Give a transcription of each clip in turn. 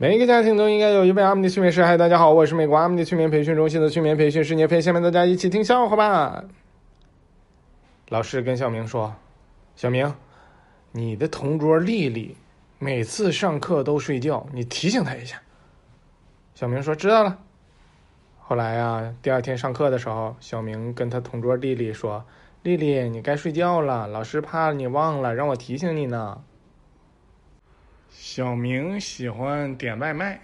每一个家庭都应该有一位阿米尼催眠师。嗨，大家好，我是美国阿米尼催眠培训中心的催眠培训师聂飞。下面大家一起听笑话吧。老师跟小明说：“小明，你的同桌丽丽每次上课都睡觉，你提醒她一下。”小明说：“知道了。”后来啊，第二天上课的时候，小明跟他同桌丽丽说：“丽丽，你该睡觉了，老师怕你忘了，让我提醒你呢。”小明喜欢点外卖，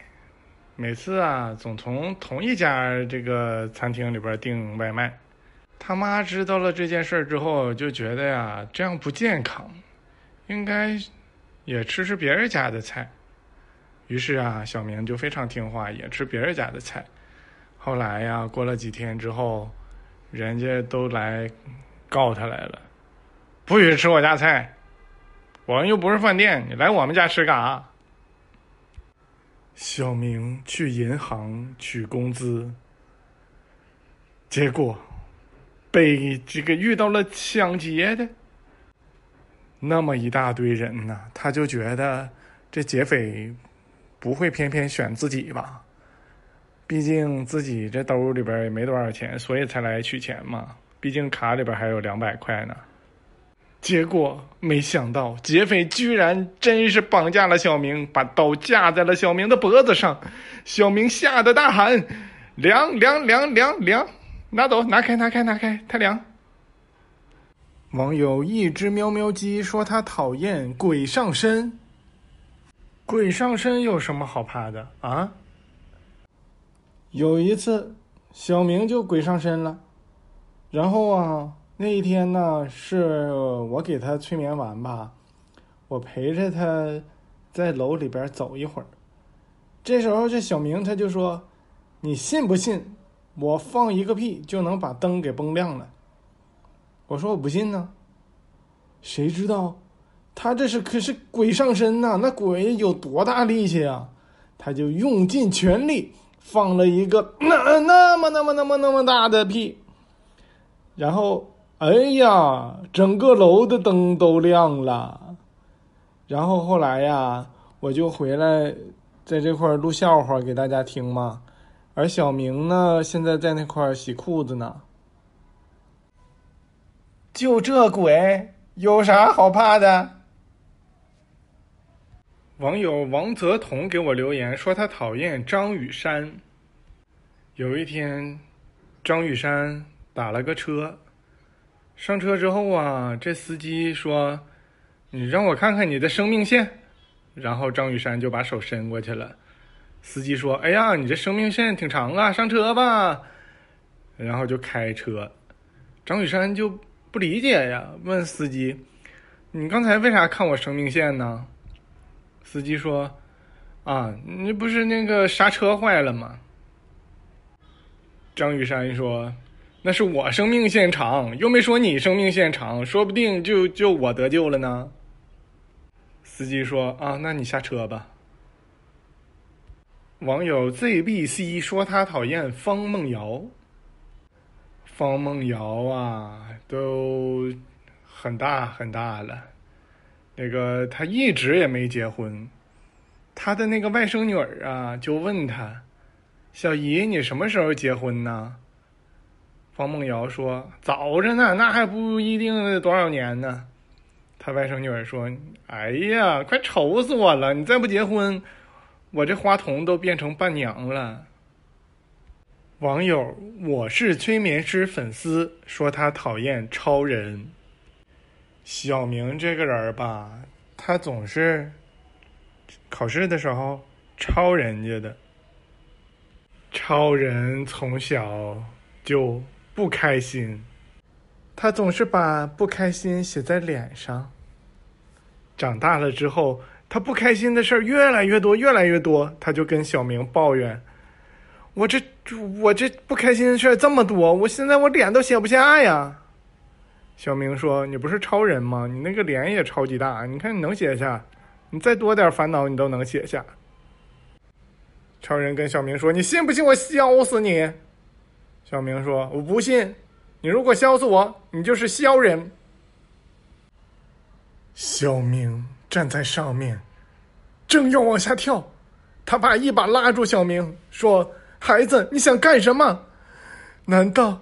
每次啊总从同一家这个餐厅里边订外卖。他妈知道了这件事儿之后，就觉得呀这样不健康，应该也吃吃别人家的菜。于是啊，小明就非常听话，也吃别人家的菜。后来呀，过了几天之后，人家都来告他来了，不许吃我家菜。我们又不是饭店，你来我们家吃干啥？小明去银行取工资，结果被这个遇到了抢劫的，那么一大堆人呢，他就觉得这劫匪不会偏偏选自己吧？毕竟自己这兜里边也没多少钱，所以才来取钱嘛。毕竟卡里边还有两百块呢。结果没想到，劫匪居然真是绑架了小明，把刀架在了小明的脖子上。小明吓得大喊：“凉凉凉凉凉！拿走，拿开，拿开，拿开，太凉！”网友一只喵喵鸡说他讨厌鬼上身。鬼上身有什么好怕的啊？有一次，小明就鬼上身了，然后啊。那一天呢，是我给他催眠完吧，我陪着他在楼里边走一会儿。这时候，这小明他就说：“你信不信，我放一个屁就能把灯给崩亮了？”我说：“我不信呢。”谁知道他这是可是鬼上身呐？那鬼有多大力气啊？他就用尽全力放了一个那那么那么那么那么大的屁，然后。哎呀，整个楼的灯都亮了。然后后来呀，我就回来，在这块录笑话给大家听嘛。而小明呢，现在在那块洗裤子呢。就这鬼有啥好怕的？网友王泽彤给我留言说他讨厌张雨山。有一天，张雨山打了个车。上车之后啊，这司机说：“你让我看看你的生命线。”然后张雨山就把手伸过去了。司机说：“哎呀，你这生命线挺长啊，上车吧。”然后就开车。张雨山就不理解呀，问司机：“你刚才为啥看我生命线呢？”司机说：“啊，你不是那个刹车坏了吗？”张雨山说。那是我生命线长，又没说你生命线长，说不定就就我得救了呢。司机说：“啊，那你下车吧。”网友 ZBC 说他讨厌方梦瑶。方梦瑶啊，都很大很大了，那个他一直也没结婚，他的那个外甥女儿啊，就问他：“小姨，你什么时候结婚呢？”方梦瑶说：“早着呢，那还不一定多少年呢。”他外甥女儿说：“哎呀，快愁死我了！你再不结婚，我这花童都变成伴娘了。”网友我是催眠师粉丝说他讨厌超人。小明这个人吧，他总是考试的时候抄人家的。超人从小就。不开心，他总是把不开心写在脸上。长大了之后，他不开心的事儿越来越多，越来越多，他就跟小明抱怨：“我这我这不开心的事儿这么多，我现在我脸都写不下呀。”小明说：“你不是超人吗？你那个脸也超级大，你看你能写下？你再多点烦恼，你都能写下。”超人跟小明说：“你信不信我削死你？”小明说：“我不信，你如果削死我，你就是削人。”小明站在上面，正要往下跳，他爸一把拉住小明，说：“孩子，你想干什么？难道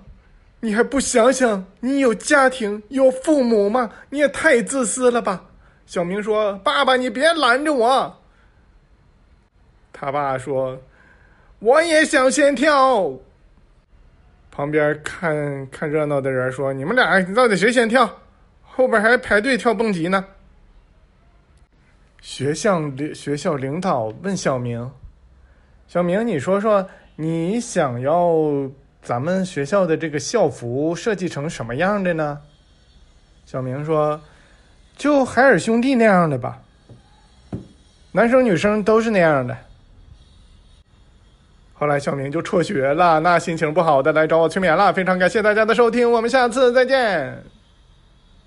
你还不想想你有家庭、有父母吗？你也太自私了吧！”小明说：“爸爸，你别拦着我。”他爸说：“我也想先跳。”旁边看看热闹的人说：“你们俩到底谁先跳？后边还排队跳蹦极呢。”学校领学校领导问小明：“小明，你说说，你想要咱们学校的这个校服设计成什么样的呢？”小明说：“就海尔兄弟那样的吧，男生女生都是那样的。”后来小明就辍学了，那心情不好的来找我催眠了。非常感谢大家的收听，我们下次再见。